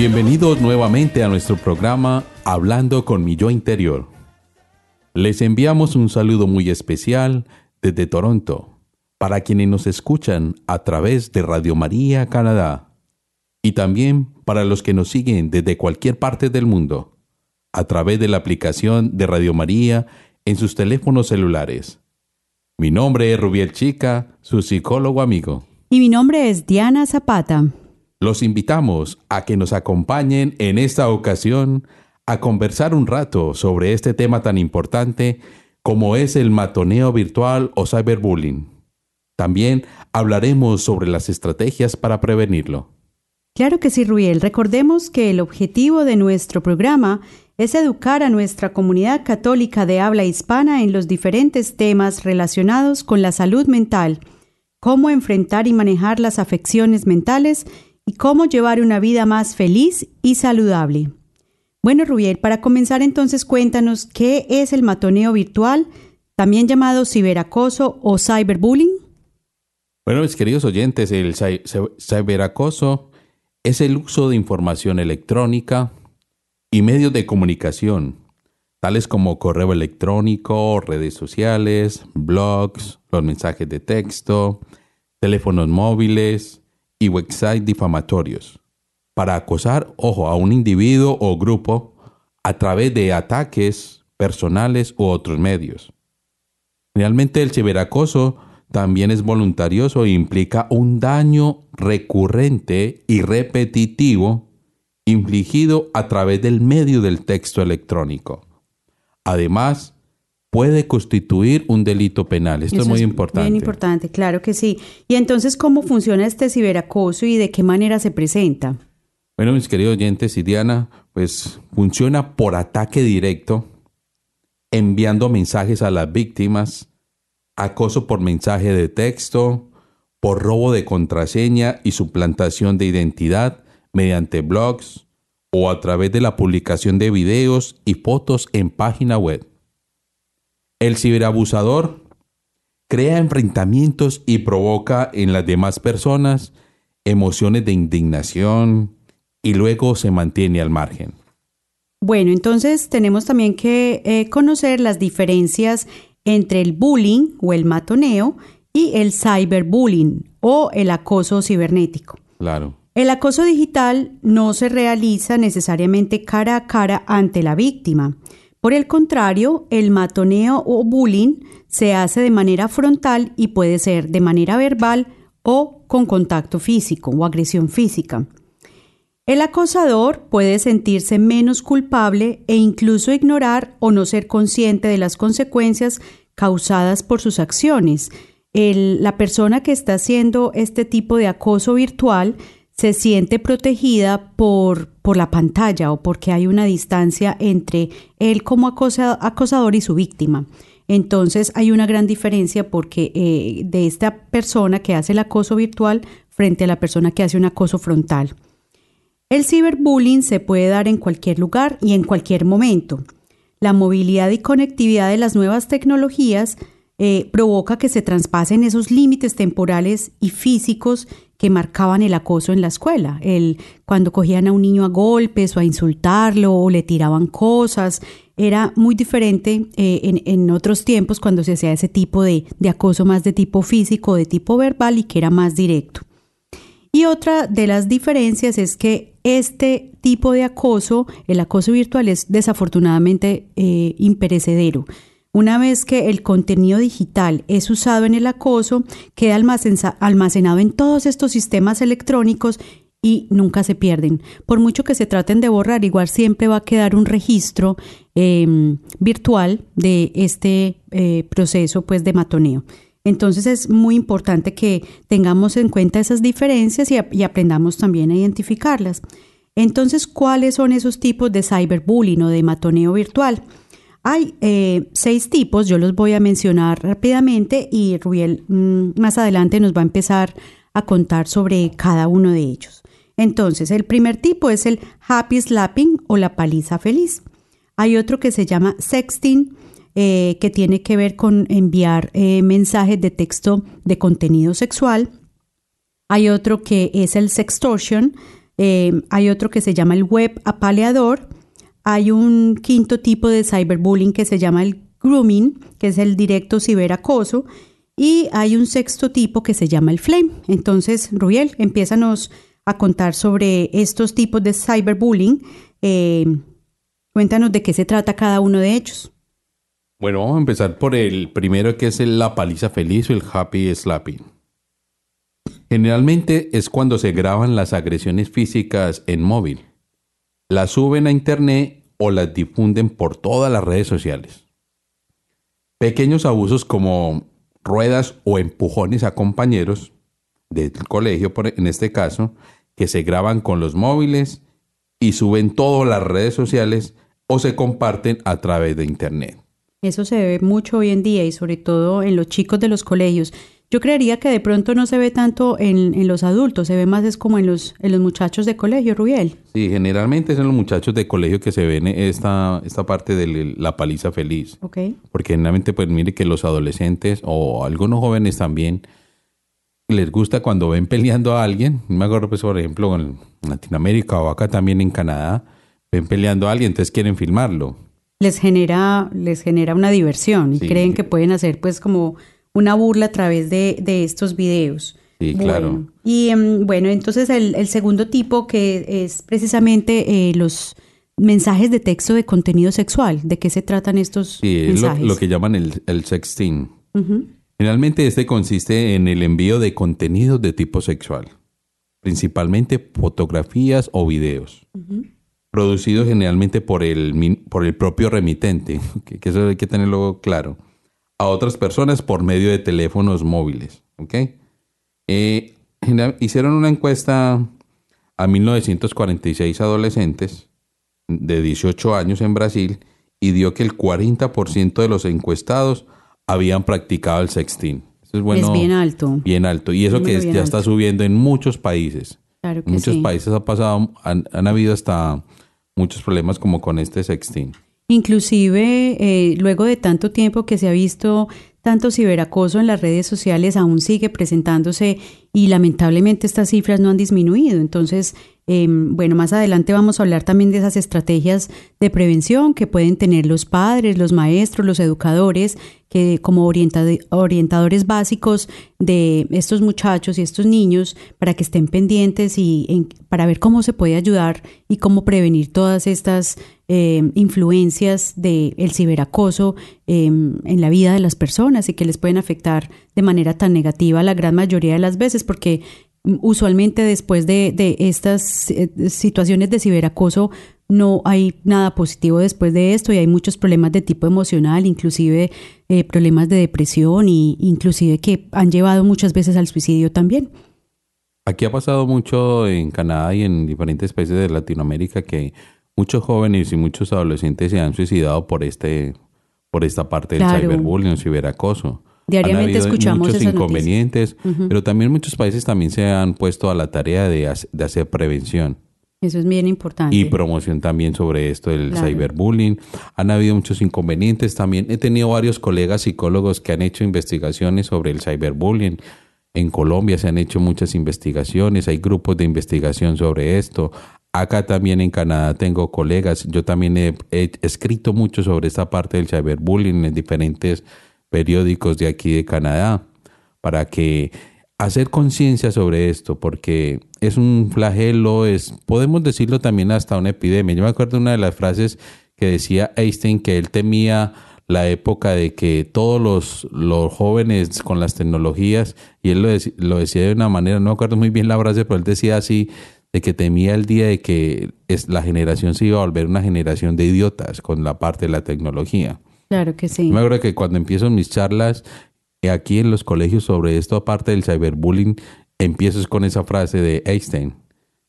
Bienvenidos nuevamente a nuestro programa Hablando con mi yo interior. Les enviamos un saludo muy especial desde Toronto para quienes nos escuchan a través de Radio María Canadá y también para los que nos siguen desde cualquier parte del mundo a través de la aplicación de Radio María en sus teléfonos celulares. Mi nombre es Rubiel Chica, su psicólogo amigo. Y mi nombre es Diana Zapata. Los invitamos a que nos acompañen en esta ocasión a conversar un rato sobre este tema tan importante como es el matoneo virtual o cyberbullying. También hablaremos sobre las estrategias para prevenirlo. Claro que sí, Ruiel. Recordemos que el objetivo de nuestro programa es educar a nuestra comunidad católica de habla hispana en los diferentes temas relacionados con la salud mental, cómo enfrentar y manejar las afecciones mentales y cómo llevar una vida más feliz y saludable. Bueno, Rubiel, para comenzar entonces cuéntanos qué es el matoneo virtual, también llamado ciberacoso o cyberbullying. Bueno, mis queridos oyentes, el ciberacoso es el uso de información electrónica y medios de comunicación, tales como correo electrónico, redes sociales, blogs, los mensajes de texto, teléfonos móviles y websites difamatorios, para acosar, ojo, a un individuo o grupo a través de ataques personales u otros medios. Realmente el ciberacoso también es voluntarioso e implica un daño recurrente y repetitivo infligido a través del medio del texto electrónico. Además, puede constituir un delito penal. Esto Eso es muy importante. Bien importante, claro que sí. Y entonces, ¿cómo funciona este ciberacoso y de qué manera se presenta? Bueno, mis queridos oyentes y Diana, pues funciona por ataque directo, enviando mensajes a las víctimas, acoso por mensaje de texto, por robo de contraseña y suplantación de identidad mediante blogs o a través de la publicación de videos y fotos en página web. El ciberabusador crea enfrentamientos y provoca en las demás personas emociones de indignación y luego se mantiene al margen. Bueno, entonces tenemos también que eh, conocer las diferencias entre el bullying o el matoneo y el cyberbullying o el acoso cibernético. Claro. El acoso digital no se realiza necesariamente cara a cara ante la víctima. Por el contrario, el matoneo o bullying se hace de manera frontal y puede ser de manera verbal o con contacto físico o agresión física. El acosador puede sentirse menos culpable e incluso ignorar o no ser consciente de las consecuencias causadas por sus acciones. La persona que está haciendo este tipo de acoso virtual se siente protegida por, por la pantalla o porque hay una distancia entre él como acosa- acosador y su víctima. Entonces hay una gran diferencia porque eh, de esta persona que hace el acoso virtual frente a la persona que hace un acoso frontal. El ciberbullying se puede dar en cualquier lugar y en cualquier momento. La movilidad y conectividad de las nuevas tecnologías eh, provoca que se traspasen esos límites temporales y físicos que marcaban el acoso en la escuela. El, cuando cogían a un niño a golpes o a insultarlo o le tiraban cosas, era muy diferente eh, en, otros tiempos cuando se hacía ese tipo de, de acoso más de tipo físico, de tipo verbal y que era más directo. Y otra de las diferencias es que este tipo de acoso, el acoso virtual, es desafortunadamente eh, imperecedero. Una vez que el contenido digital es usado en el acoso, queda almacenado en todos estos sistemas electrónicos y nunca se pierden. Por mucho que se traten de borrar, igual siempre va a quedar un registro eh, virtual de este eh, proceso pues, de matoneo. Entonces es muy importante que tengamos en cuenta esas diferencias y aprendamos también a identificarlas. Entonces, ¿cuáles son esos tipos de cyberbullying o de matoneo virtual? Hay eh, seis tipos, yo los voy a mencionar rápidamente y Rubiel mm, más adelante nos va a empezar a contar sobre cada uno de ellos. Entonces, el primer tipo es el happy slapping o la paliza feliz. Hay otro que se llama sexting, eh, que tiene que ver con enviar eh, mensajes de texto de contenido sexual. Hay otro que es el sextortion. hay otro que se llama el web apaleador. Hay un quinto tipo de cyberbullying que se llama el grooming, que es el directo ciberacoso. Y hay un sexto tipo que se llama el flame. Entonces, Rubiel, empiézanos a contar sobre estos tipos de cyberbullying. Eh, cuéntanos de qué se trata cada uno de ellos. Bueno, vamos a empezar por el primero que es la paliza feliz o el happy slapping. Generalmente es cuando se graban las agresiones físicas en móvil, las suben a internet o las difunden por todas las redes sociales. Pequeños abusos como ruedas o empujones a compañeros del colegio, por- en este caso, que se graban con los móviles y suben todas las redes sociales o se comparten a través de internet. Eso se ve mucho hoy en día y sobre todo en los chicos de los colegios. Yo creería que de pronto no se ve tanto en, en los adultos, se ve más es como en los, en los muchachos de colegio, Rubiel. Sí, generalmente son los muchachos de colegio que se ven esta, esta parte de la paliza feliz. ¿Ok? Porque generalmente, pues mire que los adolescentes o algunos jóvenes también les gusta cuando ven peleando a alguien. Me acuerdo, pues, por ejemplo, en Latinoamérica o acá también en Canadá, ven peleando a alguien, entonces quieren filmarlo. Les genera, les genera una diversión y Sí. creen que pueden hacer pues como una burla a través de, de estos videos. Sí, Bueno, claro. Y em, bueno, entonces el, el segundo tipo que es precisamente eh, los mensajes de texto de contenido sexual. ¿De qué se tratan estos Sí, lo, mensajes? lo que llaman el, el sexting. Generalmente este consiste en el envío de contenidos de tipo sexual, principalmente fotografías o videos, producidos generalmente por el, por el propio remitente, que, que eso hay que tenerlo claro, a otras personas por medio de teléfonos móviles. ¿ok? Eh, hicieron una encuesta a 1946 adolescentes de 18 años en Brasil y dio que el 40% de los encuestados habían practicado el sexting. Eso es bueno. es bien alto. Bien alto. Y eso que es- ya alto. está subiendo en muchos países. Claro que En muchos sí. países ha pasado, han, han habido hasta muchos problemas como con este sexting. Inclusive, eh, luego de tanto tiempo que se ha visto tanto ciberacoso en las redes sociales, aún sigue presentándose y lamentablemente estas cifras no han disminuido. Entonces, eh, bueno, más adelante vamos a hablar también de esas estrategias de prevención que pueden tener los padres, los maestros, los educadores, que como orienta- orientadores básicos de estos muchachos y estos niños para que estén pendientes y para ver cómo se puede ayudar y cómo prevenir todas estas eh, influencias del ciberacoso eh, en la vida de las personas y que les pueden afectar de manera tan negativa la gran mayoría de las veces, porque usualmente después de, de estas eh, situaciones de ciberacoso no hay nada positivo después de esto y hay muchos problemas de tipo emocional, inclusive eh, problemas de depresión y inclusive que han llevado muchas veces al suicidio también. Aquí ha pasado mucho en Canadá y en diferentes países de Latinoamérica que muchos jóvenes y muchos adolescentes se han suicidado por este por esta parte del Claro. cyberbullying o ciberacoso. Diariamente han escuchamos muchos esas inconvenientes, pero también muchos países también se han puesto a la tarea de, de hacer prevención Eso es bien importante. y promoción también sobre esto del Claro. cyberbullying. Han habido muchos inconvenientes también. He tenido varios colegas psicólogos que han hecho investigaciones sobre el cyberbullying. En Colombia se han hecho muchas investigaciones, hay grupos de investigación sobre esto. Acá también en Canadá tengo colegas. Yo también he, he escrito mucho sobre esta parte del cyberbullying en diferentes periódicos de aquí de Canadá para que hacer conciencia sobre esto, porque es un flagelo, es, podemos decirlo también hasta una epidemia. Yo me acuerdo de una de las frases que decía Einstein que él temía la época de que todos los, los jóvenes con las tecnologías, y él lo, lo decía de una manera, no me acuerdo muy bien la frase, pero él decía así, de que temía el día de que es, la generación se iba a volver una generación de idiotas con la parte de la tecnología. Claro que sí. Yo me acuerdo que cuando empiezo mis charlas eh, aquí en los colegios sobre esto, aparte del cyberbullying, empiezo con esa frase de Einstein.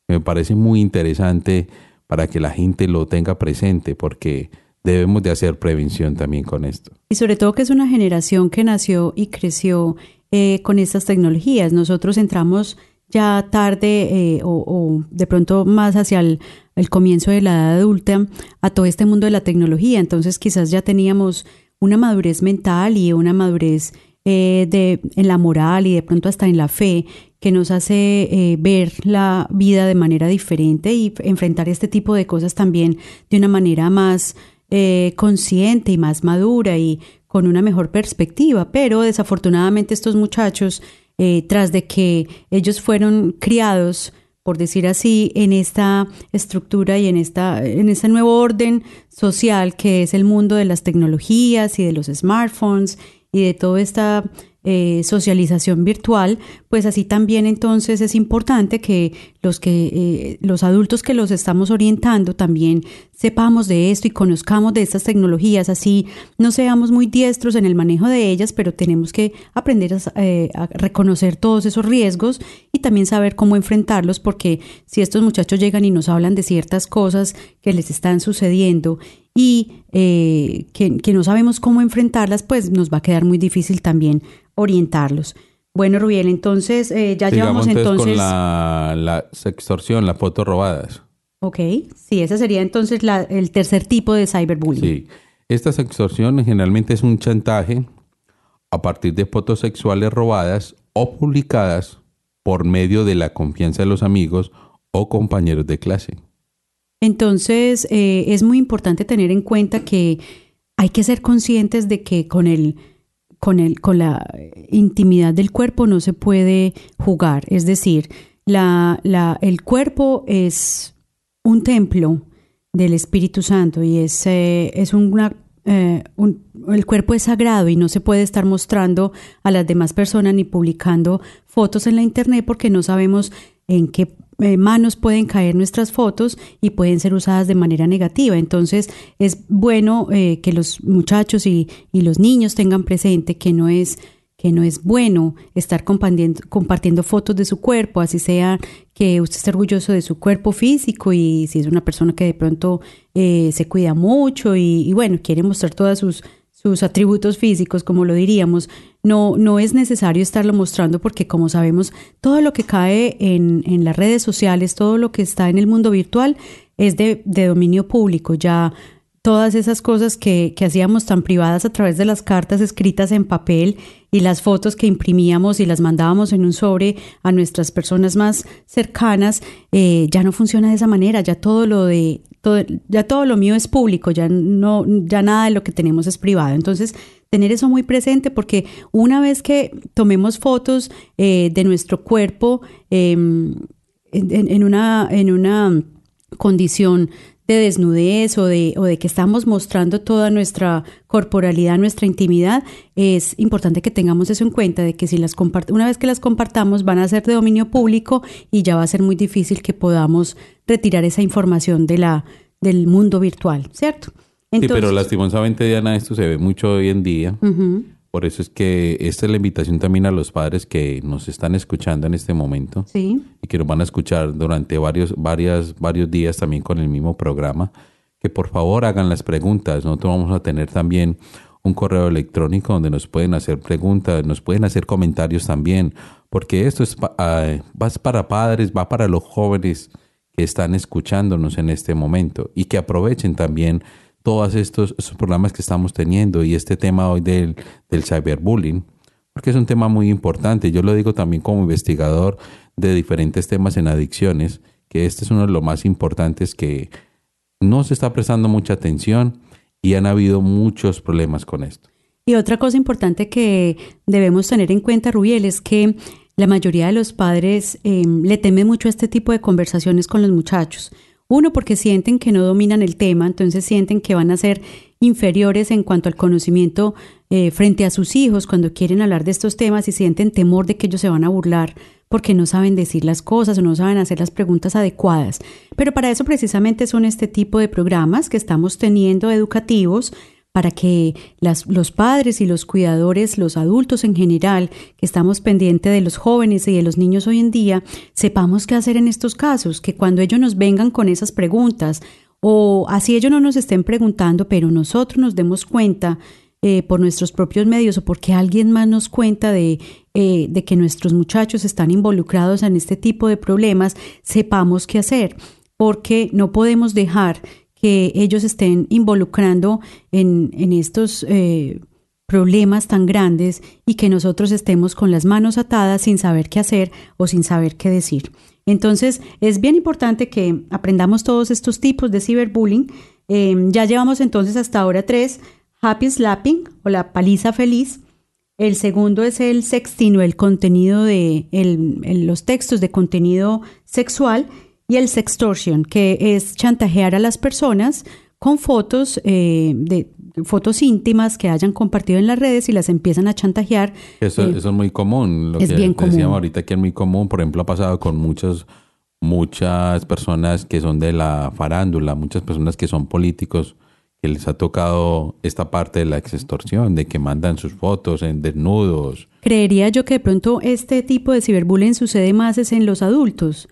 Me parece muy interesante para que la gente lo tenga presente, porque debemos de hacer prevención también con esto. Y sobre todo que es una generación que nació y creció eh, con estas tecnologías. Nosotros entramos ya tarde eh, o, o de pronto más hacia el, el comienzo de la edad adulta a todo este mundo de la tecnología. Entonces quizás ya teníamos una madurez mental y una madurez eh, de, en la moral y de pronto hasta en la fe que nos hace eh, ver la vida de manera diferente y enfrentar este tipo de cosas también de una manera más eh, consciente y más madura y con una mejor perspectiva. Pero desafortunadamente estos muchachos, eh, tras de que ellos fueron criados, por decir así, en esta estructura y en, esta, en ese nuevo orden social que es el mundo de las tecnologías y de los smartphones y de toda esta eh, socialización virtual, pues así también entonces es importante que los que eh, los adultos que los estamos orientando también sepamos de esto y conozcamos de estas tecnologías, así no seamos muy diestros en el manejo de ellas, pero tenemos que aprender a, eh, a reconocer todos esos riesgos y también saber cómo enfrentarlos, porque si estos muchachos llegan y nos hablan de ciertas cosas que les están sucediendo y eh, que, que, no sabemos cómo enfrentarlas, pues nos va a quedar muy difícil también orientarlos. Bueno, Rubiel, entonces eh, ya llevamos entonces... con la, la extorsión, las fotos robadas. Ok, sí, ese sería entonces la, el tercer tipo de cyberbullying. Sí, esta extorsión generalmente es un chantaje a partir de fotos sexuales robadas o publicadas por medio de la confianza de los amigos o compañeros de clase. Entonces, eh, es muy importante tener en cuenta que hay que ser conscientes de que con el, con el, con la intimidad del cuerpo no se puede jugar. Es decir, la, la, el cuerpo es un templo del Espíritu Santo y es, eh, es una eh, el cuerpo es sagrado y no se puede estar mostrando a las demás personas ni publicando fotos en la internet porque no sabemos en qué manos pueden caer nuestras fotos y pueden ser usadas de manera negativa. Entonces es bueno eh, que los muchachos y, y, los niños tengan presente que no es que no es bueno estar compartiendo, compartiendo fotos de su cuerpo, así sea que usted esté orgulloso de su cuerpo físico y si es una persona que de pronto eh, se cuida mucho y, y, bueno, quiere mostrar todas sus, sus atributos físicos, como lo diríamos, no, no es necesario estarlo mostrando porque como sabemos, todo lo que cae en, en las redes sociales, todo lo que está en el mundo virtual es de, de dominio público, ya todas esas cosas que, que, hacíamos tan privadas a través de las cartas escritas en papel y las fotos que imprimíamos y las mandábamos en un sobre a nuestras personas más cercanas, eh, ya no funciona de esa manera, ya todo lo de todo, ya todo lo mío es público, ya no, ya nada de lo que tenemos es privado. Entonces, tener eso muy presente porque una vez que tomemos fotos eh, de nuestro cuerpo en, en, una, en una condición de desnudez o de, o de que estamos mostrando toda nuestra corporalidad, nuestra intimidad, es importante que tengamos eso en cuenta, de que si las una vez que las compartamos van a ser de dominio público y ya va a ser muy difícil que podamos retirar esa información de la, del mundo virtual, ¿cierto? Entonces, sí, pero lastimosamente, Diana, esto se ve mucho hoy en día. Uh -huh. Por eso es que esta es la invitación también a los padres que nos están escuchando en este momento sí. y que nos van a escuchar durante varios, varias, varios días también con el mismo programa, que por favor hagan las preguntas. Nosotros vamos a tener también un correo electrónico donde nos pueden hacer preguntas, nos pueden hacer comentarios también, porque esto es uh, va para padres, va para los jóvenes que están escuchándonos en este momento y que aprovechen también todos estos, estos, programas que estamos teniendo y este tema hoy del, cyberbullying, porque es un tema muy importante. Yo lo digo también como investigador de diferentes temas en adicciones, que este es uno de los más importantes que no se está prestando mucha atención y han habido muchos problemas con esto. Y otra cosa importante que debemos tener en cuenta, Rubiel, es que la mayoría de los padres eh, le temen mucho este tipo de conversaciones con los muchachos. Uno, porque sienten que no dominan el tema, entonces sienten que van a ser inferiores en cuanto al conocimiento eh, frente a sus hijos cuando quieren hablar de estos temas y sienten temor de que ellos se van a burlar porque no saben decir las cosas o no saben hacer las preguntas adecuadas. Pero para eso precisamente son este tipo de programas que estamos teniendo educativos para que los padres y los cuidadores, los adultos en general, que estamos pendientes de los jóvenes y de los niños hoy en día, sepamos qué hacer en estos casos, que cuando ellos nos vengan con esas preguntas o así ellos no nos estén preguntando, pero nosotros nos demos cuenta eh, por nuestros propios medios o porque alguien más nos cuenta de, eh, de que nuestros muchachos están involucrados en este tipo de problemas, sepamos qué hacer, porque no podemos dejar que ellos estén involucrando en, en estos eh, problemas tan grandes y que nosotros estemos con las manos atadas sin saber qué hacer o sin saber qué decir. Entonces, es bien importante que aprendamos todos estos tipos de ciberbullying. Em, ya llevamos entonces hasta ahora tres, Happy Slapping o la paliza feliz. El segundo es el sextino, el contenido de los textos de contenido sexual y el sextortion, que es chantajear a las personas con fotos eh, de fotos íntimas que hayan compartido en las redes y las empiezan a chantajear. Eso, Eh, eso es muy común. Lo es que bien decíamos común. ahorita que es muy común. Por ejemplo, ha pasado con muchos, muchas personas que son de la farándula, muchas personas que son políticos, que les ha tocado esta parte de la extorsión, de que mandan sus fotos en desnudos. Creería yo que de pronto este tipo de ciberbullying sucede más es en los adultos.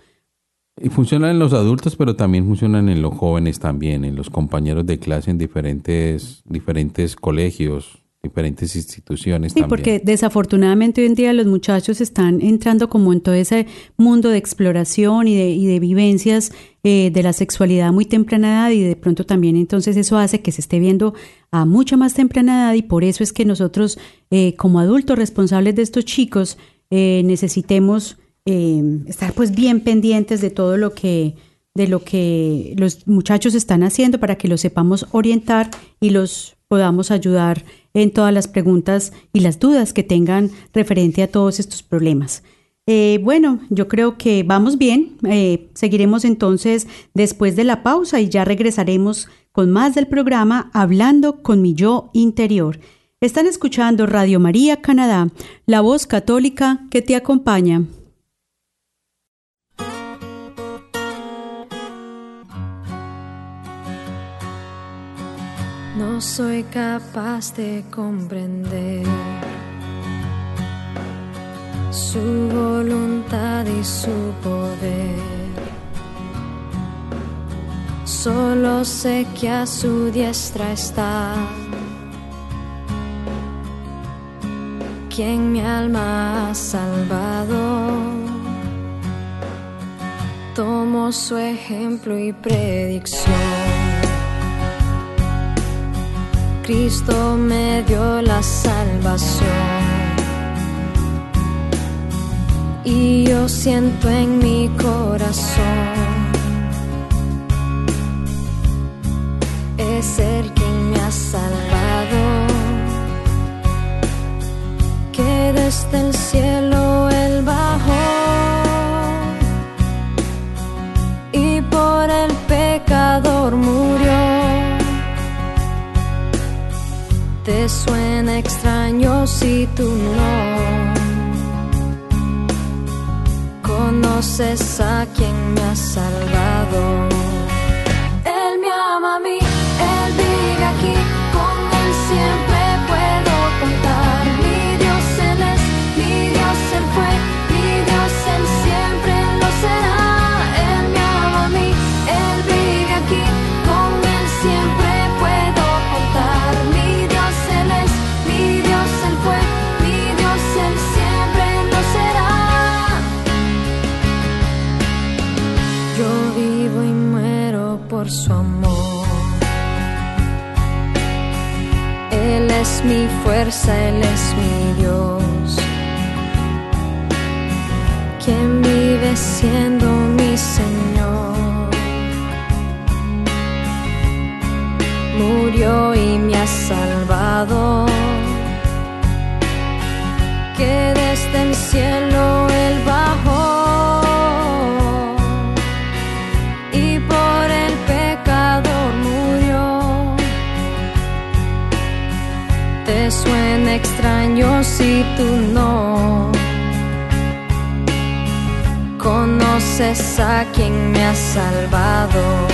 Y funcionan en los adultos, pero también funcionan en los jóvenes también, en los compañeros de clase en diferentes, diferentes colegios, diferentes instituciones Sí, también. porque desafortunadamente hoy en día los muchachos están entrando como en todo ese mundo de exploración y de, y de vivencias eh, de la sexualidad muy temprana edad y de pronto también entonces eso hace que se esté viendo a mucha más temprana edad y por eso es que nosotros eh, como adultos responsables de estos chicos eh, necesitemos eh, estar pues bien pendientes de todo lo que de lo que los muchachos están haciendo para que los sepamos orientar y los podamos ayudar en todas las preguntas y las dudas que tengan referente a todos estos problemas. Eh, bueno, yo creo que vamos bien. Eh, seguiremos entonces después de la pausa y ya regresaremos con más del programa Hablando con mi yo interior. Están escuchando Radio María Canadá, la voz católica que te acompaña. No soy capaz de comprender su voluntad y su poder. Solo sé que a su diestra está quien mi alma ha salvado. Tomo su ejemplo y predicción. Cristo me dio la salvación. Y yo siento en mi corazón es ser quien me ha salvado. Que desde el cielo él bajó suena extraño si tú no conoces a quien me ha salvado. Por su amor. Él es mi fuerza, Él es mi Dios. Quien vive siendo mi Señor. Murió y me ha salvado. Tú no conoces a quien me ha salvado.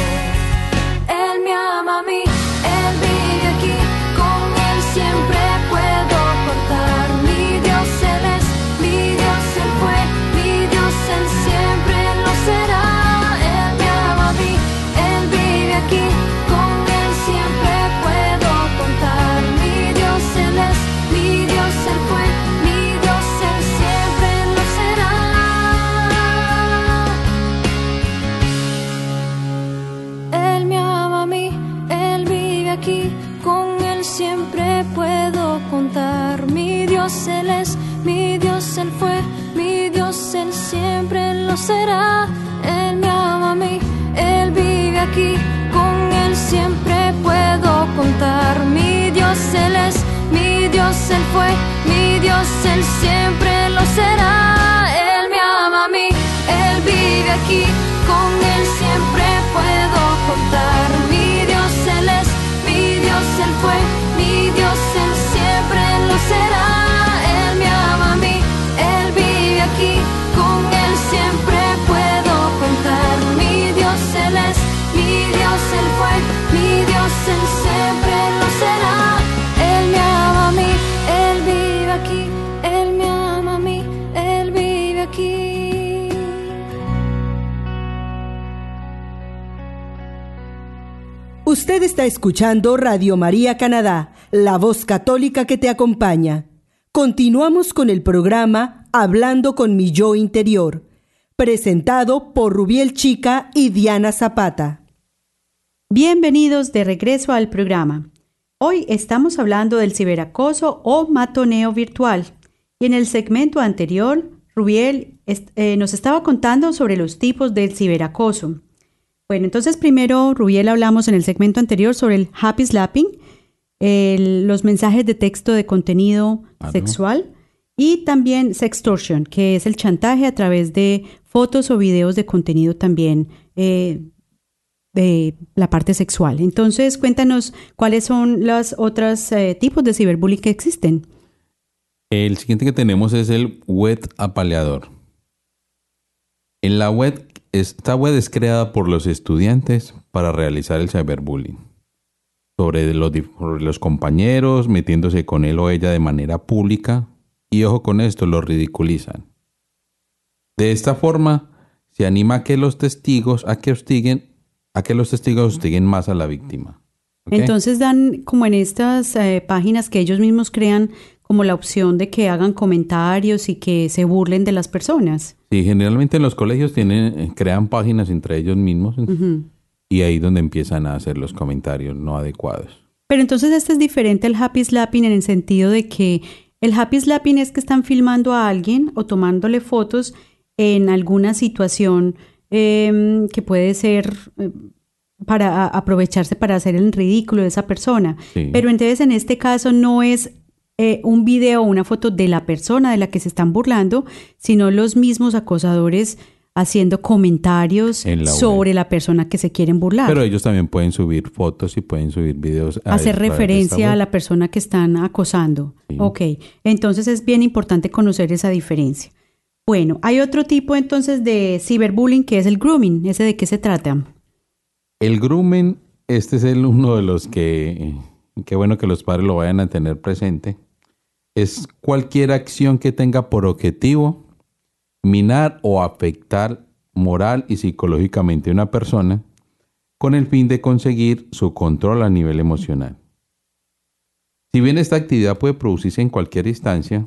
Él fue, mi Dios Él siempre lo será. Él me ama a mí, Él vive aquí, con Él siempre puedo contar. Mi Dios Él es, mi Dios Él fue, mi Dios Él siempre lo será. Él me ama a mí, Él vive aquí, con Él siempre puedo contar. Mi Dios Él es, mi Dios Él fue, Usted está escuchando Radio María Canadá, la voz católica que te acompaña. Continuamos con el programa Hablando con mi yo interior, presentado por Rubiel Chica y Diana Zapata. Bienvenidos de regreso al programa. Hoy estamos hablando del ciberacoso o matoneo virtual. Y en el segmento anterior, Rubiel eh, nos estaba contando sobre los tipos del ciberacoso. Bueno, entonces primero, Rubiel, hablamos en el segmento anterior sobre el happy slapping, el- los mensajes de texto de contenido Ah, ¿no? sexual y también sextortion, que es el chantaje a través de fotos o videos de contenido también eh, de la parte sexual. Entonces, cuéntanos cuáles son los otros eh, tipos de ciberbullying que existen. El siguiente que tenemos es el web apaleador. En la web, esta web es creada por los estudiantes para realizar el cyberbullying. Sobre los, los compañeros, metiéndose con él o ella de manera pública. Y ojo con esto, lo ridiculizan. De esta forma, se anima a que los testigos, a que hostiguen, a que los testigos hostiguen más a la víctima. Entonces dan como en estas eh, páginas que ellos mismos crean como la opción de que hagan comentarios y que se burlen de las personas. Sí, generalmente en los colegios tienen, eh, crean páginas entre ellos mismos y ahí donde empiezan a hacer los comentarios no adecuados. Pero entonces este es diferente al happy slapping en el sentido de que el happy slapping es que están filmando a alguien o tomándole fotos en alguna situación em, que puede ser eh, para aprovecharse para hacer el ridículo de esa persona. Sí. Pero entonces en este caso no es eh, un video o una foto de la persona de la que se están burlando, sino los mismos acosadores haciendo comentarios la sobre la persona que se quieren burlar. Pero ellos también pueden subir fotos y pueden subir videos. a hacer referencia a la persona que están acosando. Sí. Ok, entonces es bien importante conocer esa diferencia. Bueno, hay otro tipo entonces de ciberbullying que es el grooming. ¿Ese de qué se trata? El grooming, este es el uno de los que, qué bueno que los padres lo vayan a tener presente, es cualquier acción que tenga por objetivo minar o afectar moral y psicológicamente a una persona con el fin de conseguir su control a nivel emocional. Si bien esta actividad puede producirse en cualquier instancia,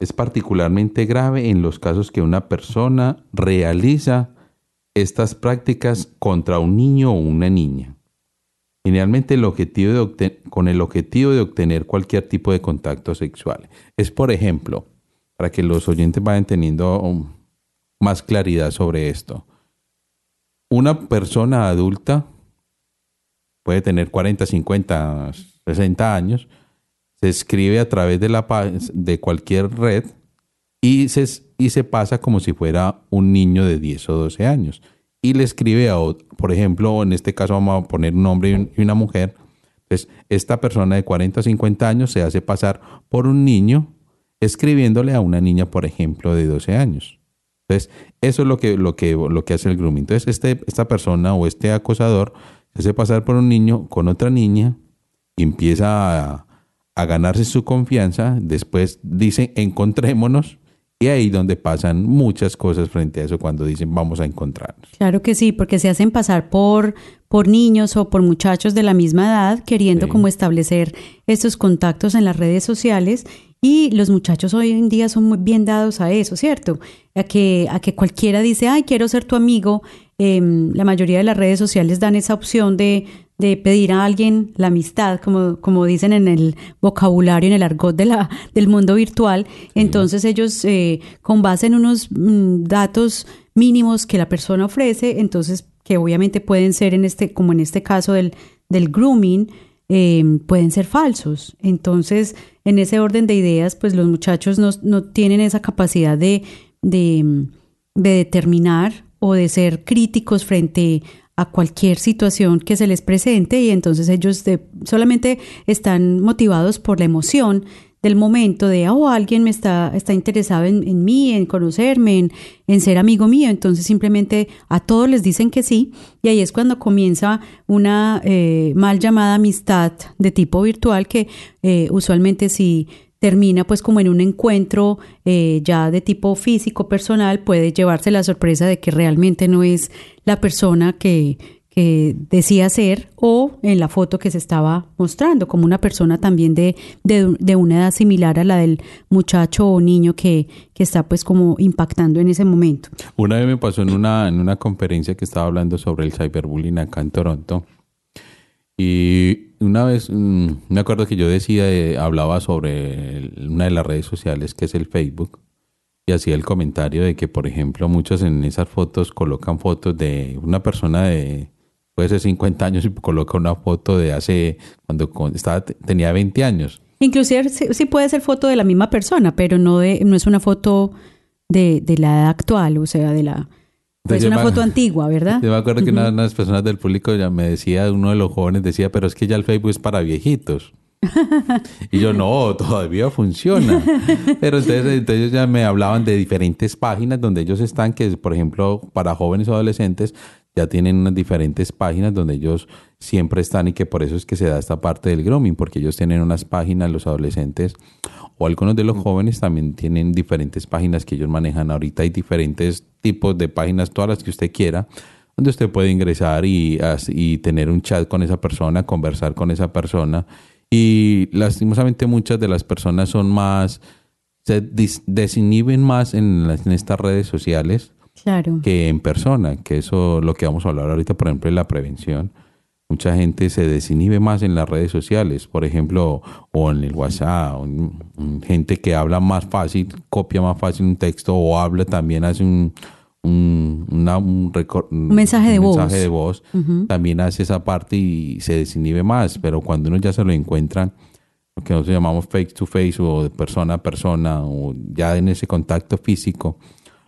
es particularmente grave en los casos que una persona realiza estas prácticas contra un niño o una niña. Generalmente el objetivo con el objetivo de obtener cualquier tipo de contacto sexual. Es, por ejemplo, para que los oyentes vayan teniendo más claridad sobre esto. Una persona adulta puede tener 40, 50, 60 años, se escribe a través de, la, de cualquier red y se, y se pasa como si fuera un niño de 10 o 12 años. Y le escribe a, por ejemplo, en este caso vamos a poner un hombre y un- y una mujer, Entonces, esta persona de 40 o 50 años se hace pasar por un niño escribiéndole a una niña, por ejemplo, de 12 años. Entonces, eso es lo que, lo que, lo que hace el grooming. Entonces, este, esta persona o este acosador se hace pasar por un niño con otra niña y empieza a, a ganarse su confianza. Después dice, encontrémonos. Y ahí donde pasan muchas cosas frente a eso cuando dicen vamos a encontrarnos. Claro que sí, porque se hacen pasar por, por niños o por muchachos de la misma edad, queriendo Sí. como establecer estos contactos en las redes sociales. Y los muchachos hoy en día son muy bien dados a eso, ¿cierto? A que, a que cualquiera dice, ay, quiero ser tu amigo. Em, la mayoría de las redes sociales dan esa opción de, de pedir a alguien la amistad, como, como dicen en el vocabulario, en el argot de la, del mundo virtual. Entonces ellos, eh, con base en unos mm, datos mínimos que la persona ofrece, entonces que obviamente pueden ser en este, como en este caso del, del grooming, eh, pueden ser falsos. Entonces, en ese orden de ideas, pues los muchachos no, no tienen esa capacidad de, de, de determinar o de ser críticos frente a cualquier situación que se les presente y entonces ellos solamente están motivados por la emoción del momento de, oh, alguien me está, está interesado en, en mí, en conocerme, en, en ser amigo mío. Entonces simplemente a todos les dicen que sí y ahí es cuando comienza una eh, mal llamada amistad de tipo virtual que eh, usualmente si termina pues como en un encuentro eh, ya de tipo físico, personal, puede llevarse la sorpresa de que realmente no es la persona que, que decía ser o en la foto que se estaba mostrando, como una persona también de, de, de una edad similar a la del muchacho o niño que, que está pues como impactando en ese momento. Una vez me pasó en una, en una conferencia que estaba hablando sobre el cyberbullying acá en Toronto. Y una vez, mm, me acuerdo que yo decía, eh, hablaba sobre una de las redes sociales que es el Facebook. Y hacía el comentario de que, por ejemplo, muchos en esas fotos colocan fotos de una persona de, puede ser 50 años y coloca una foto de hace, cuando estaba, tenía 20 años. Inclusive sí, sí puede ser foto de la misma persona, pero no de, no es una foto de, de la edad actual, o sea, de la Entonces, es una me- foto antigua, ¿verdad? Yo me acuerdo que una de las personas del público ya me decía, uno de los jóvenes decía, pero es que ya el Facebook es para viejitos. y yo, no, todavía funciona. Pero entonces, entonces ya me hablaban de diferentes páginas donde ellos están, que por ejemplo, para jóvenes o adolescentes, ya tienen unas diferentes páginas donde ellos siempre están y que por eso es que se da esta parte del grooming, porque ellos tienen unas páginas, los adolescentes o algunos de los jóvenes también tienen diferentes páginas que ellos manejan. Ahorita hay diferentes tipos de páginas, todas las que usted quiera, donde usted puede ingresar y, tener un chat con esa persona, conversar con esa persona. Y lastimosamente muchas de las personas son más, se desinhiben más en, las- en estas redes sociales Claro. que en persona, que eso lo que vamos a hablar ahorita, por ejemplo, es la prevención. Mucha gente se desinhibe más en las redes sociales, por ejemplo, o en el WhatsApp, o en- en gente que habla más fácil, copia más fácil un texto o habla también, hace un, un, una- un, recor- un mensaje de voz. mensaje de voz, también hace esa parte y se desinhibe más, pero cuando uno ya se lo encuentra, lo que nosotros llamamos face to face o de persona a persona o ya en ese contacto físico,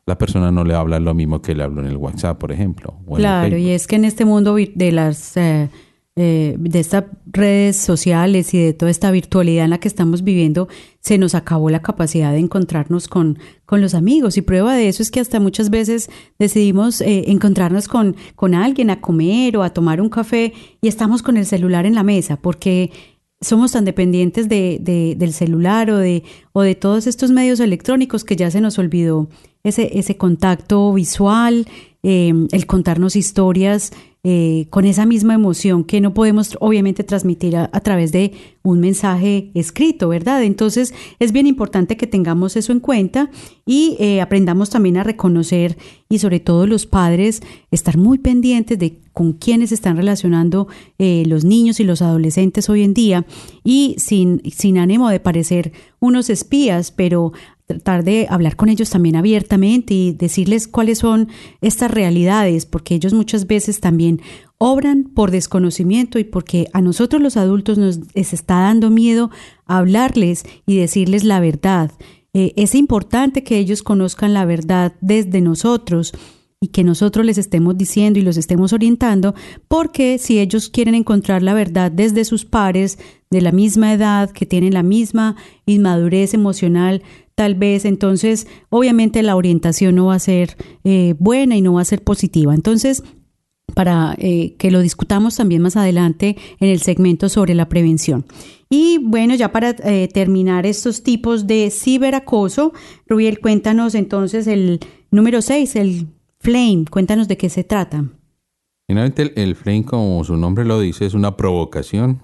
la persona no le habla lo mismo que le habló en el WhatsApp, por ejemplo. o en el Claro, y es que en este mundo de las eh, eh, de estas redes sociales y de toda esta virtualidad en la que estamos viviendo, se nos acabó la capacidad de encontrarnos con, con los amigos. Y prueba de eso es que hasta muchas veces decidimos eh, encontrarnos con, con alguien a comer o a tomar un café y estamos con el celular en la mesa porque somos tan dependientes de, de- del celular o de, o de todos estos medios electrónicos que ya se nos olvidó ese, ese contacto visual, eh, el contarnos historias eh, con esa misma emoción que no podemos obviamente transmitir a, través de un mensaje escrito, ¿verdad? Entonces es bien importante que tengamos eso en cuenta y eh, aprendamos también a reconocer y sobre todo los padres estar muy pendientes de con quiénes están relacionando eh, los niños y los adolescentes hoy en día y sin, sin ánimo de parecer unos espías, pero tratar de hablar con ellos también abiertamente y decirles cuáles son estas realidades, porque ellos muchas veces también obran por desconocimiento y porque a nosotros los adultos nos está dando miedo hablarles y decirles la verdad. Eh, es importante que ellos conozcan la verdad desde nosotros y que nosotros les estemos diciendo y los estemos orientando, porque si ellos quieren encontrar la verdad desde sus pares, de la misma edad, que tienen la misma inmadurez emocional, tal vez entonces obviamente la orientación no va a ser eh, buena y no va a ser positiva. Entonces, para eh, que lo discutamos también más adelante en el segmento sobre la prevención. Y bueno, ya para eh, terminar estos tipos de ciberacoso, Rubiel, cuéntanos entonces el número 6, el flame, cuéntanos de qué se trata. Finalmente, el, el flame, como su nombre lo dice, es una provocación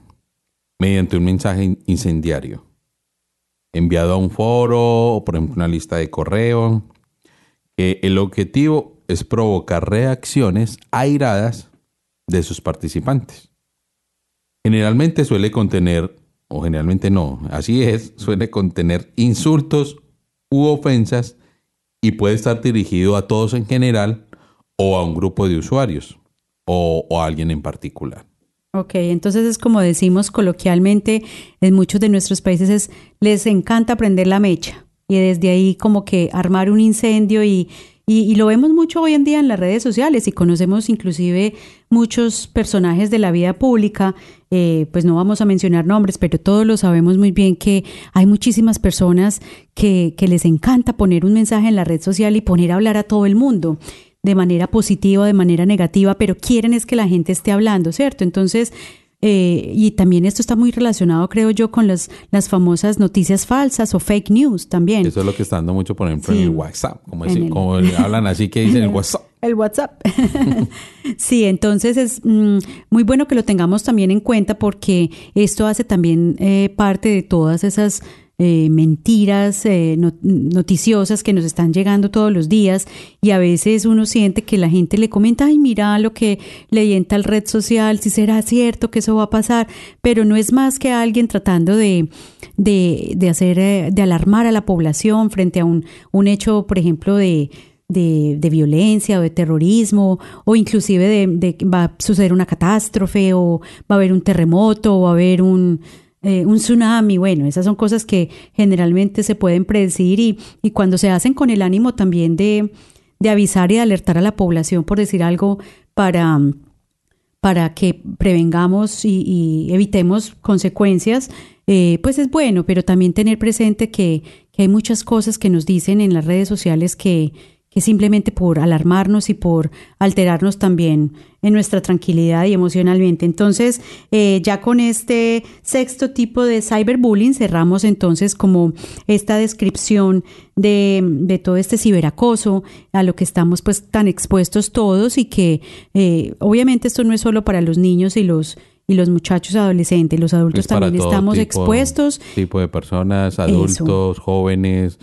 mediante un mensaje in- incendiario enviado a un foro o por ejemplo una lista de correo. el objetivo es provocar reacciones airadas de sus participantes. Generalmente suele contener, o generalmente no, así es, suele contener insultos u ofensas y puede estar dirigido a todos en general o a un grupo de usuarios o, a alguien en particular. Ok, entonces es como decimos coloquialmente en muchos de nuestros países, es, les encanta prender la mecha y desde ahí como que armar un incendio y, y, y lo vemos mucho hoy en día en las redes sociales y conocemos inclusive muchos personajes de la vida pública, eh, pues no vamos a mencionar nombres, pero todos lo sabemos muy bien que hay muchísimas personas que, que les encanta poner un mensaje en la red social y poner a hablar a todo el mundo de manera positiva o de manera negativa, pero quieren es que la gente esté hablando, ¿cierto? Entonces, eh, y también esto está muy relacionado, creo yo, con las, las famosas noticias falsas o fake news también. Eso es lo que está dando mucho, por ejemplo, Sí. en el WhatsApp, como, En decir- el- como hablan así que dicen el WhatsApp. El WhatsApp. sí, entonces es mm, muy bueno que lo tengamos también en cuenta porque esto hace también eh, parte de todas esas eh, mentiras eh, no- noticiosas que nos están llegando todos los días y a veces uno siente que la gente le comenta, ay, mira lo que leí en tal red social, si será cierto que eso va a pasar, pero no es más que alguien tratando de, de, de hacer, eh, de alarmar a la población frente a un, un hecho, por ejemplo, de de, violencia o de terrorismo o inclusive de, de va a suceder una catástrofe o va a haber un terremoto o va a haber un, eh, un tsunami. Bueno, esas son cosas que generalmente se pueden predecir y, y cuando se hacen con el ánimo también de, de avisar y de alertar a la población, por decir algo, para, para que prevengamos y, evitemos consecuencias, eh, pues es bueno, pero también tener presente que, que hay muchas cosas que nos dicen en las redes sociales que, que simplemente por alarmarnos y por alterarnos también en nuestra tranquilidad y emocionalmente. Entonces, eh, ya con este sexto tipo de cyberbullying cerramos entonces como esta descripción de, de todo este ciberacoso a lo que estamos pues tan expuestos todos y que eh, obviamente esto no es solo para los niños y los y los muchachos adolescentes, los adultos Es también estamos tipo- expuestos. Tipo de personas, adultos, jóvenes,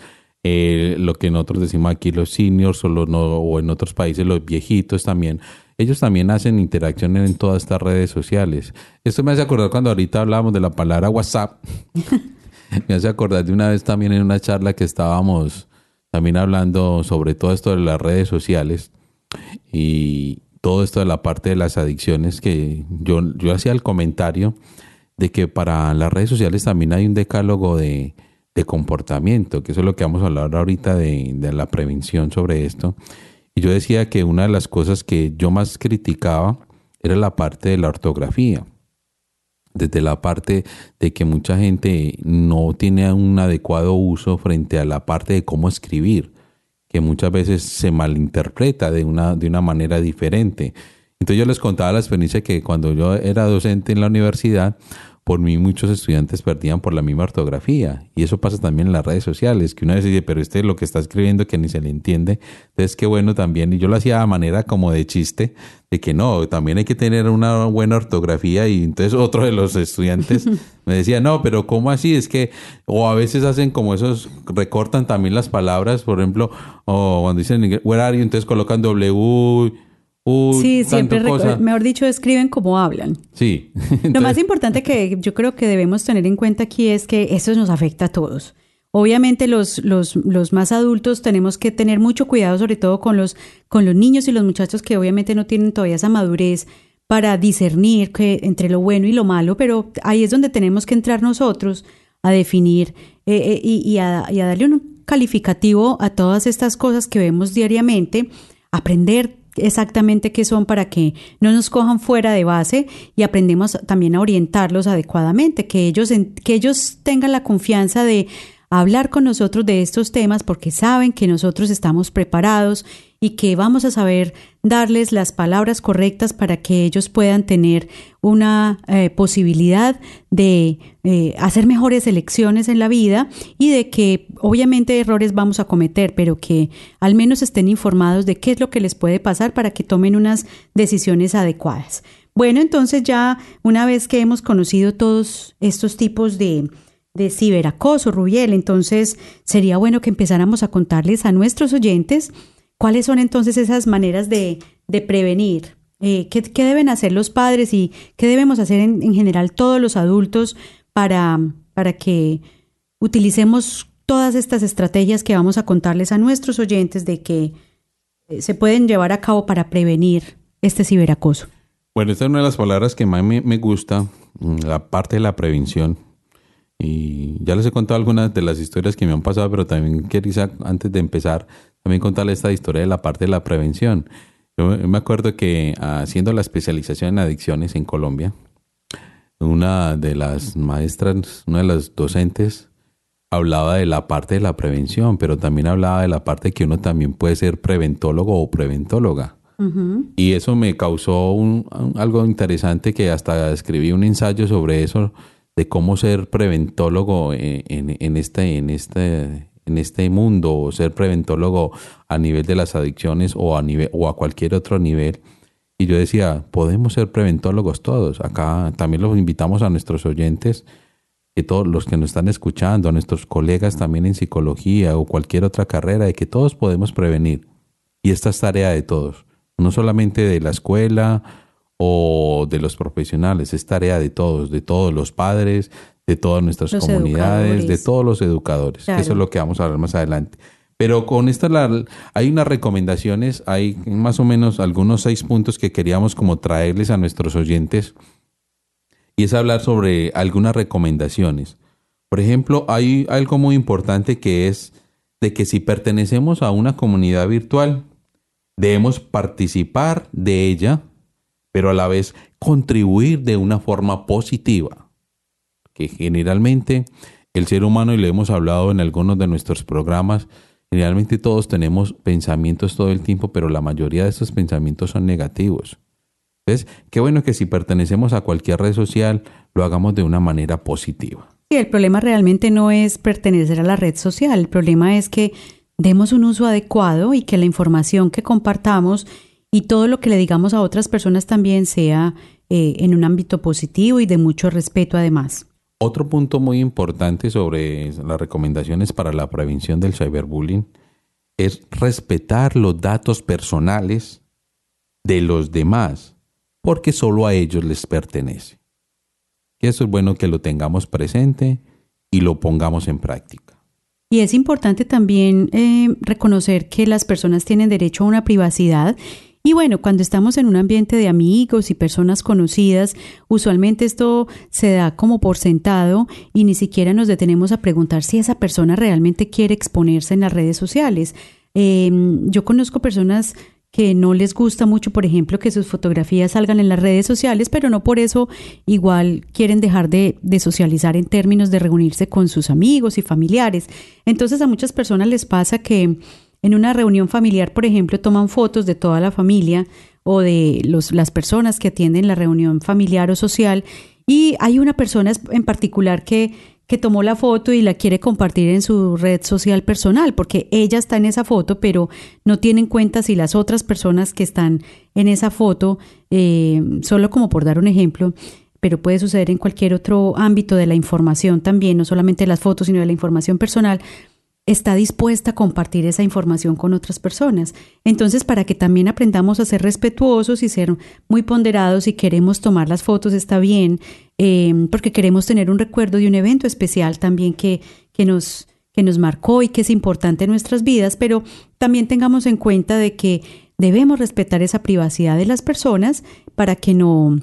eh, lo que nosotros decimos aquí los seniors o, los no- o en otros países los viejitos también. Ellos también hacen interacción en todas estas redes sociales. Esto me hace acordar cuando ahorita hablábamos de la palabra WhatsApp. me hace acordar de una vez también en una charla que estábamos también hablando sobre todo esto de las redes sociales y todo esto de la parte de las adicciones que yo, yo hacía el comentario de que para las redes sociales también hay un decálogo de, de comportamiento, que eso es lo que vamos a hablar ahorita de, de la prevención sobre esto. Y yo decía que una de las cosas que yo más criticaba era la parte de la ortografía desde la parte de que mucha gente no tiene un adecuado uso frente a la parte de cómo escribir, que muchas veces se malinterpreta de una, de una manera diferente. Entonces yo les contaba la experiencia que cuando yo era docente en la universidad, por mí muchos estudiantes perdían por la misma ortografía. Y eso pasa también en las redes sociales, que una vez dice, pero este lo que está escribiendo que ni se le entiende. Entonces qué bueno también. Y yo lo hacía de manera como de chiste, de que no, también hay que tener una buena ortografía. Y entonces otro de los estudiantes me decía, no, pero ¿cómo así? Es que, o a veces hacen como esos, recortan también las palabras, por ejemplo, o cuando dicen, where are you? Entonces colocan W, Sí, siempre, cosa. mejor dicho, escriben como hablan. Sí. Lo más importante que yo creo que debemos tener en cuenta aquí es que eso nos afecta a todos. Obviamente los, los, los más adultos tenemos que tener mucho cuidado, sobre todo con los, con los niños y los muchachos que obviamente no tienen todavía esa madurez para discernir que, entre lo bueno y lo malo, pero ahí es donde tenemos que entrar nosotros a definir eh, eh, y, y a, y a darle un calificativo a todas estas cosas que vemos diariamente aprender exactamente qué son para que no nos cojan fuera de base y aprendemos también a orientarlos adecuadamente, que ellos, que ellos tengan la confianza de hablar con nosotros de estos temas porque saben que nosotros estamos preparados y que vamos a saber darles las palabras correctas para que ellos puedan tener una eh, posibilidad de eh, hacer mejores elecciones en la vida y de que obviamente errores vamos a cometer, pero que al menos estén informados de qué es lo que les puede pasar para que tomen unas decisiones adecuadas. Bueno, entonces ya una vez que hemos conocido todos estos tipos de, de ciberacoso, Rubiel. Entonces, sería bueno que empezáramos a contarles a nuestros oyentes cuáles son entonces esas maneras de, de prevenir. Eh, ¿qué, ¿qué, deben hacer los padres y qué debemos hacer en, en general todos los adultos para, para que utilicemos todas estas estrategias que vamos a contarles a nuestros oyentes de que eh, se pueden llevar a cabo para prevenir este ciberacoso? Bueno, esta es una de las palabras que más me, me gusta, mm, la parte de la prevención. Y ya les he contado algunas de las historias que me han pasado, pero también quería, antes de empezar, también contarles esta historia de la parte de la prevención. Yo me acuerdo que haciendo la especialización en adicciones en Colombia, una de las maestras, una de las docentes, hablaba de la parte de la prevención, pero también hablaba de la parte que uno también puede ser preventólogo o preventóloga. Y eso me causó un, algo interesante que hasta escribí un ensayo sobre eso de cómo ser preventólogo en, este, mundo, o ser preventólogo a nivel de las adicciones o a, nivel, o a cualquier otro nivel. Y yo decía, podemos ser preventólogos todos. Acá también los invitamos a nuestros oyentes, que todos los que nos están escuchando, a nuestros colegas también en psicología o cualquier otra carrera, de que todos podemos prevenir. Y esta es tarea de todos, no solamente de la escuela o de los profesionales, es tarea de todos, de todos los padres, de todas nuestras los comunidades, de todos los educadores. Claro. Eso es lo que vamos a hablar más adelante. Pero con esta la, hay unas recomendaciones, hay más o menos algunos seis puntos que queríamos como traerles a nuestros oyentes y es hablar sobre algunas recomendaciones. Por ejemplo, hay algo muy importante que es de que si pertenecemos a una comunidad virtual, debemos participar de ella pero a la vez contribuir de una forma positiva. Que generalmente el ser humano, y lo hemos hablado en algunos de nuestros programas, generalmente todos tenemos pensamientos todo el tiempo, pero la mayoría de estos pensamientos son negativos. Entonces, qué bueno que si pertenecemos a cualquier red social, lo hagamos de una manera positiva. Sí, el problema realmente no es pertenecer a la red social, el problema es que demos un uso adecuado y que la información que compartamos y todo lo que le digamos a otras personas también sea eh, en un ámbito positivo y de mucho respeto además. Otro punto muy importante sobre las recomendaciones para la prevención del cyberbullying es respetar los datos personales de los demás, porque solo a ellos les pertenece. Y eso es bueno que lo tengamos presente y lo pongamos en práctica. Y es importante también eh, reconocer que las personas tienen derecho a una privacidad y bueno, cuando estamos en un ambiente de amigos y personas conocidas, usualmente esto se da como por sentado y ni siquiera nos detenemos a preguntar si esa persona realmente quiere exponerse en las redes sociales. Eh, yo conozco personas que no les gusta mucho, por ejemplo, que sus fotografías salgan en las redes sociales, pero no por eso igual quieren dejar de, de, socializar en términos de reunirse con sus amigos y familiares. Entonces a muchas personas les pasa que en una reunión familiar, por ejemplo, toman fotos de toda la familia o de los, las personas que atienden la reunión familiar o social y hay una persona en particular que, que tomó la foto y la quiere compartir en su red social personal, porque ella está en esa foto, pero no tiene en cuenta si las otras personas que están en esa foto, eh, solo como por dar un ejemplo, pero puede suceder en cualquier otro ámbito de la información también, no solamente las fotos, sino de la información personal, está dispuesta a compartir esa información con otras personas. Entonces, para que también aprendamos a ser respetuosos y ser muy ponderados y queremos tomar las fotos, está bien, eh, porque queremos tener un recuerdo de un evento especial también que, que, nos, que nos marcó y que es importante en nuestras vidas, pero también tengamos en cuenta de que debemos respetar esa privacidad de las personas para que no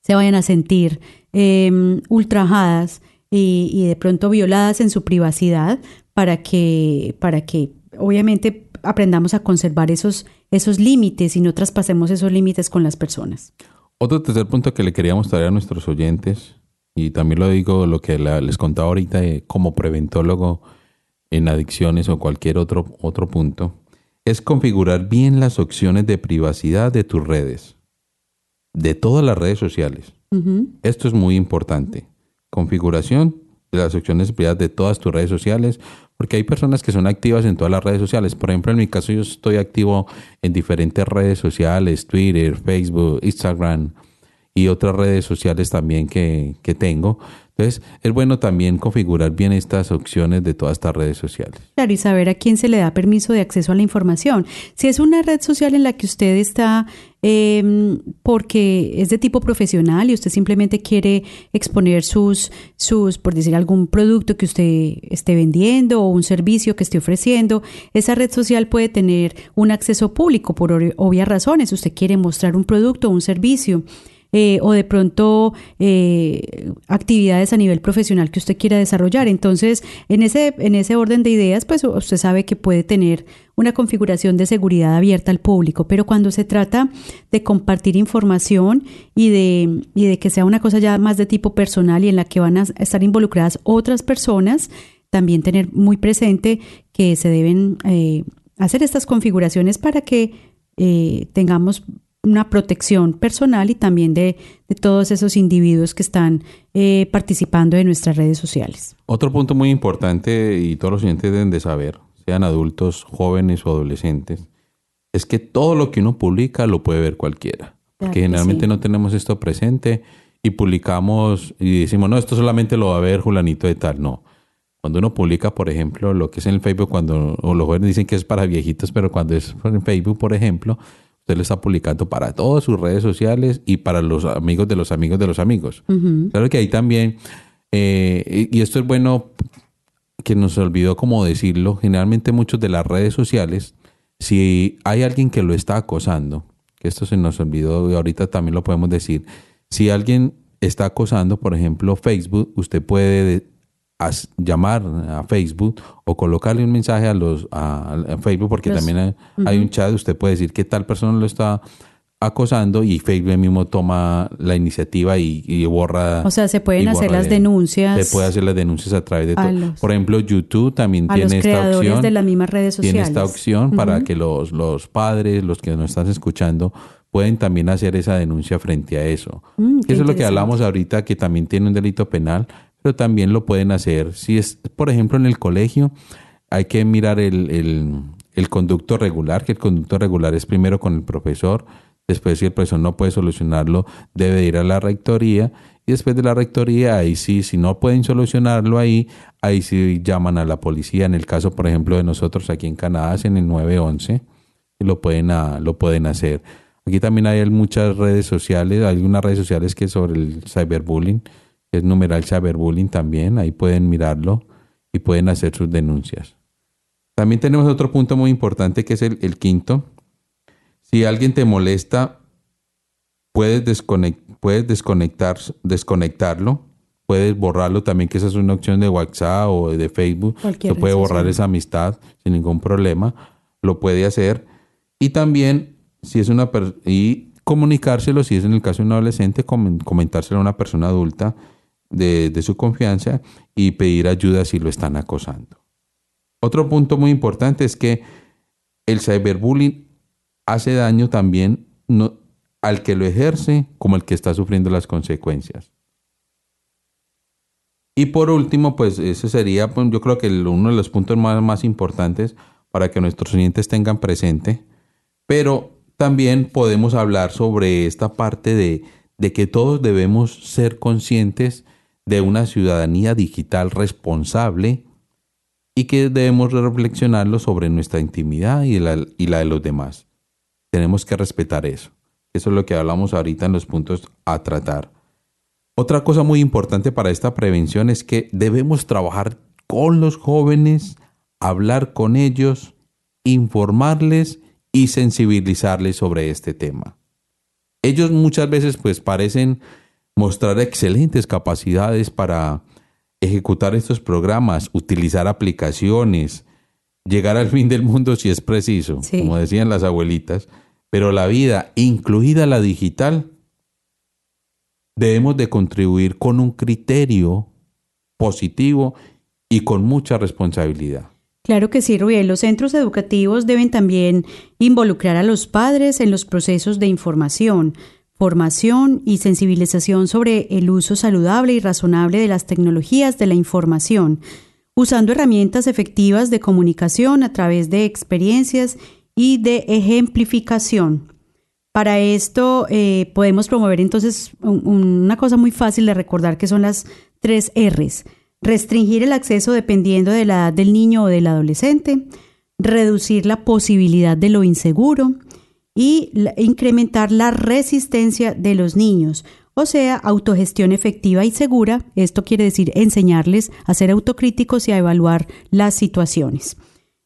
se vayan a sentir eh, ultrajadas y, y, de pronto violadas en su privacidad para que, para que obviamente aprendamos a conservar esos, esos límites y no traspasemos esos límites con las personas. Otro tercer punto que le queríamos traer a nuestros oyentes, y también lo digo lo que la- les contaba ahorita eh, como preventólogo en adicciones o cualquier otro, otro punto, es configurar bien las opciones de privacidad de tus redes, de todas las redes sociales. Esto es muy importante. Configuración de las opciones de de todas tus redes sociales, porque hay personas que son activas en todas las redes sociales. Por ejemplo, en mi caso yo estoy activo en diferentes redes sociales, Twitter, Facebook, Instagram y otras redes sociales también que, que tengo. Entonces, es bueno también configurar bien estas opciones de todas estas redes sociales. Claro, y saber a quién se le da permiso de acceso a la información. Si es una red social en la que usted está eh, porque es de tipo profesional y usted simplemente quiere exponer sus, sus, por decir algún producto que usted esté vendiendo o un servicio que esté ofreciendo, esa red social puede tener un acceso público por obvi- obvias razones. Usted quiere mostrar un producto o un servicio. Eh, o de pronto eh, actividades a nivel profesional que usted quiera desarrollar. Entonces, en ese, en ese orden de ideas, pues usted sabe que puede tener una configuración de seguridad abierta al público, pero cuando se trata de compartir información y de, y de que sea una cosa ya más de tipo personal y en la que van a estar involucradas otras personas, también tener muy presente que se deben eh, hacer estas configuraciones para que tengamos una protección personal y también de, de todos esos individuos que están eh, participando de nuestras redes sociales. Otro punto muy importante y todos los oyentes deben de saber, sean adultos, jóvenes o adolescentes, es que todo lo que uno publica lo puede ver cualquiera. Porque que generalmente sí. no tenemos esto presente y publicamos y decimos, no, esto solamente lo va a ver Julanito de tal. No. Cuando uno publica, por ejemplo, lo que es en el Facebook, cuando o los jóvenes dicen que es para viejitos, pero cuando es en Facebook, por ejemplo, usted lo está publicando para todas sus redes sociales y para los amigos de los amigos de los amigos. Claro que ahí también, eh, y y esto es bueno que nos olvidó como decirlo, generalmente muchos de las redes sociales, si hay alguien que lo está acosando, que esto se nos olvidó y ahorita también lo podemos decir, si alguien está acosando, por ejemplo, Facebook, usted puede as- llamar a Facebook o colocarle un mensaje a los a, a Facebook porque Los- también hay, hay un chat, usted puede decir que tal persona lo está acosando y Facebook mismo toma la iniciativa y, y borra. O sea, se pueden hacer las de- denuncias Se puede hacer las denuncias a través de a los- Por ejemplo, YouTube también a tiene los esta creadores opción. de las mismas redes Tiene sociales. esta opción para que los, los padres, los que nos están escuchando, pueden también hacer esa denuncia frente a eso. Mm, eso es lo que hablamos ahorita, que también tiene un delito penal, pero también lo pueden hacer. Si es, por ejemplo, en el colegio, hay que mirar el, el, conducto regular, que el conducto regular es primero con el profesor, después si el profesor no puede solucionarlo, debe ir a la rectoría, y después de la rectoría, ahí sí, si no pueden solucionarlo ahí, ahí sí llaman a la policía. En el caso, por ejemplo, de nosotros aquí en Canadá, es en el 911, y lo pueden, ah, lo pueden hacer. Aquí también hay muchas redes sociales, hay unas redes sociales que es sobre el cyberbullying, que es numeral cyberbullying también, ahí pueden mirarlo y pueden hacer sus denuncias. También tenemos otro punto muy importante que es el, el quinto. Si alguien te molesta, puedes, desconect, puedes desconectar, desconectarlo, puedes borrarlo también, que esa es una opción de WhatsApp o de Facebook. Cualquier Se puede red borrar esa amistad sin ningún problema, lo puede hacer. Y también, si es una y comunicárselo, si es en el caso de un adolescente, comen- comentárselo a una persona adulta de, su confianza y pedir ayuda si lo están acosando. Otro punto muy importante es que el cyberbullying hace daño también al que lo ejerce como al que está sufriendo las consecuencias. Y por último, pues ese sería, pues, yo creo que el- uno de los puntos más, más importantes para que nuestros oyentes tengan presente. Pero también podemos hablar sobre esta parte de, de que todos debemos ser conscientes de una ciudadanía digital responsable y que debemos reflexionarlo sobre nuestra intimidad y la, y la de los demás. Tenemos que respetar eso. Eso es lo que hablamos ahorita en los puntos a tratar. Otra cosa muy importante para esta prevención es que debemos trabajar con los jóvenes, hablar con ellos, informarles y sensibilizarles sobre este tema. Ellos muchas veces pues parecen mostrar excelentes capacidades para ejecutar estos programas, utilizar aplicaciones llegar al fin del mundo si es preciso, Sí. como decían las abuelitas, pero la vida, incluida la digital, debemos de contribuir con un criterio positivo y con mucha responsabilidad. Claro que sí, Rubiel. Los centros educativos deben también involucrar a los padres en los procesos de información, formación y sensibilización sobre el uso saludable y razonable de las tecnologías de la información, usando herramientas efectivas de comunicación a través de experiencias y de ejemplificación. Para esto eh, podemos promover entonces un- una cosa muy fácil de recordar que son las tres R's. Restringir el acceso dependiendo de la edad del niño o del adolescente, reducir la posibilidad de lo inseguro y incrementar la resistencia de los niños, o sea, autogestión efectiva y segura. Esto quiere decir enseñarles a ser autocríticos y a evaluar las situaciones.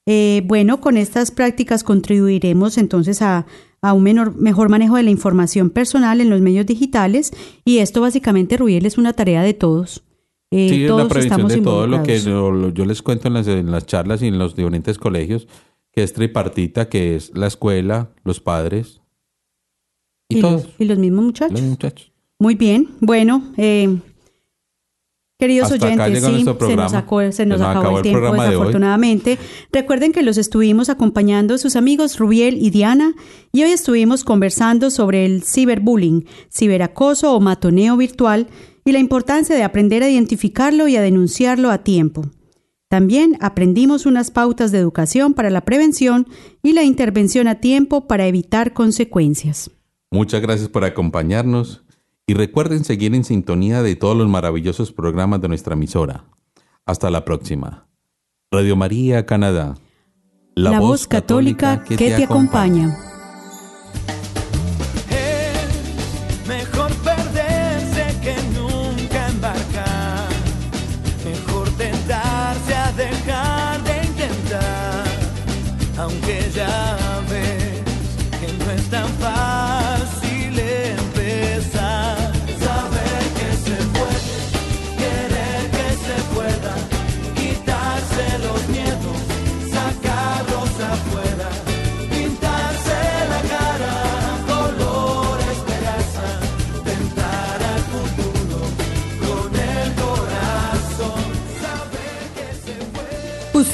Eh, bueno, con estas prácticas contribuiremos entonces a, a un menor, mejor manejo de la información personal en los medios digitales y esto básicamente, Rubiel, es una tarea de todos. Eh, Sí, es todos la prevención estamos de todo lo que yo les cuento en las, en las charlas y en los diferentes colegios, que es tripartita, que es la escuela, los padres y, y, todos los, y los mismos muchachos. los muchachos. Muy bien, bueno, eh, queridos Hasta oyentes, sí, se nos, se acabó acabó el tiempo programa de hoy. desafortunadamente. Recuerden que los estuvimos acompañando sus amigos Rubiel y Diana y hoy estuvimos conversando sobre el ciberbullying, ciberacoso o matoneo virtual y la importancia de aprender a identificarlo y a denunciarlo a tiempo. También aprendimos unas pautas de educación para la prevención y la intervención a tiempo para evitar consecuencias. Muchas gracias por acompañarnos y recuerden seguir en sintonía de todos los maravillosos programas de nuestra emisora. Hasta la próxima. Radio María Canadá. La, voz católica que, te acompaña.